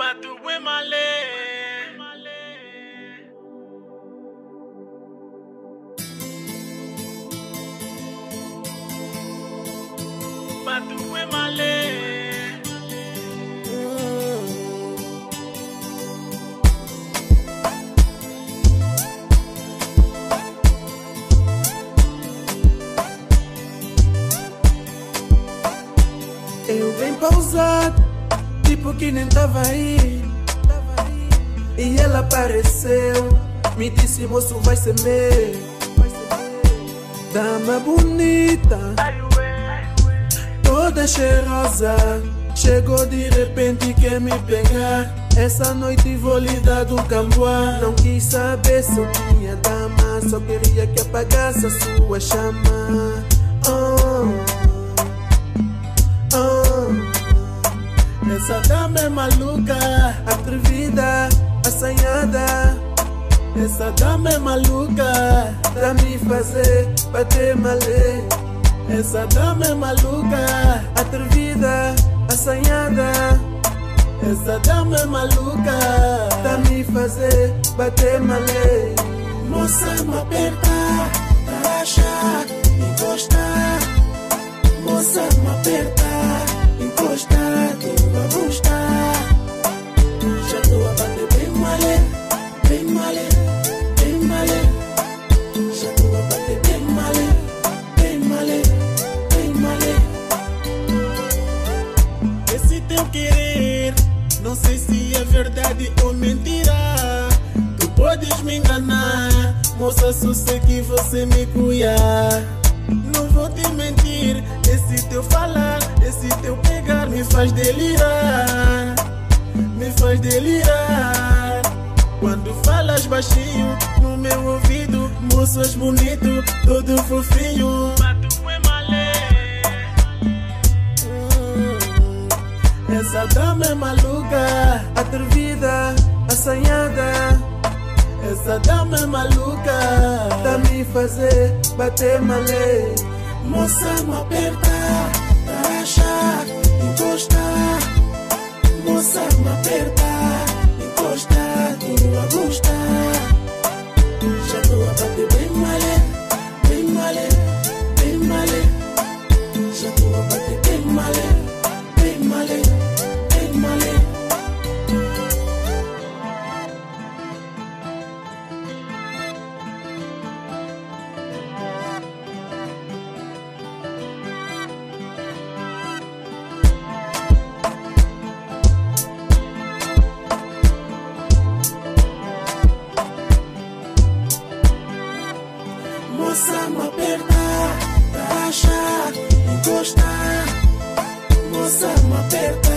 Batuwe male. Batuwe male. Eu bem pausado, tipo que nem tava aí. E ela apareceu, me disse moço vai ser meu. Dama bonita, toda cheirosa. Chegou de repente quer me pegar. Essa noite vou lhe dar do camboá. Não quis saber se eu tinha dama, só queria que apagasse a sua chama. Oh, maluca, atrevida, assanhada. Essa dama é maluca, pra me fazer bater malê. Essa dama é maluca, atrevida, assanhada. Essa dama é maluca, pra me fazer bater malê. Moça, me aperta, relaxa, encosta. Moça, me aperta, encosta, não sei se é verdade ou mentira. Tu podes me enganar, moça, só sei que você me cuia. Não vou te mentir, esse teu falar, esse teu pegar me faz delirar, me faz delirar. Quando falas baixinho no meu ouvido, moças bonito, todo fofinho. Essa dama é maluca, atrevida, assanhada. Essa dama é maluca, tá me fazer bater malê. Moça, me aperta, relaxa, encosta. Moça, me aperta, relaxa, encosta. Moça, me aperta.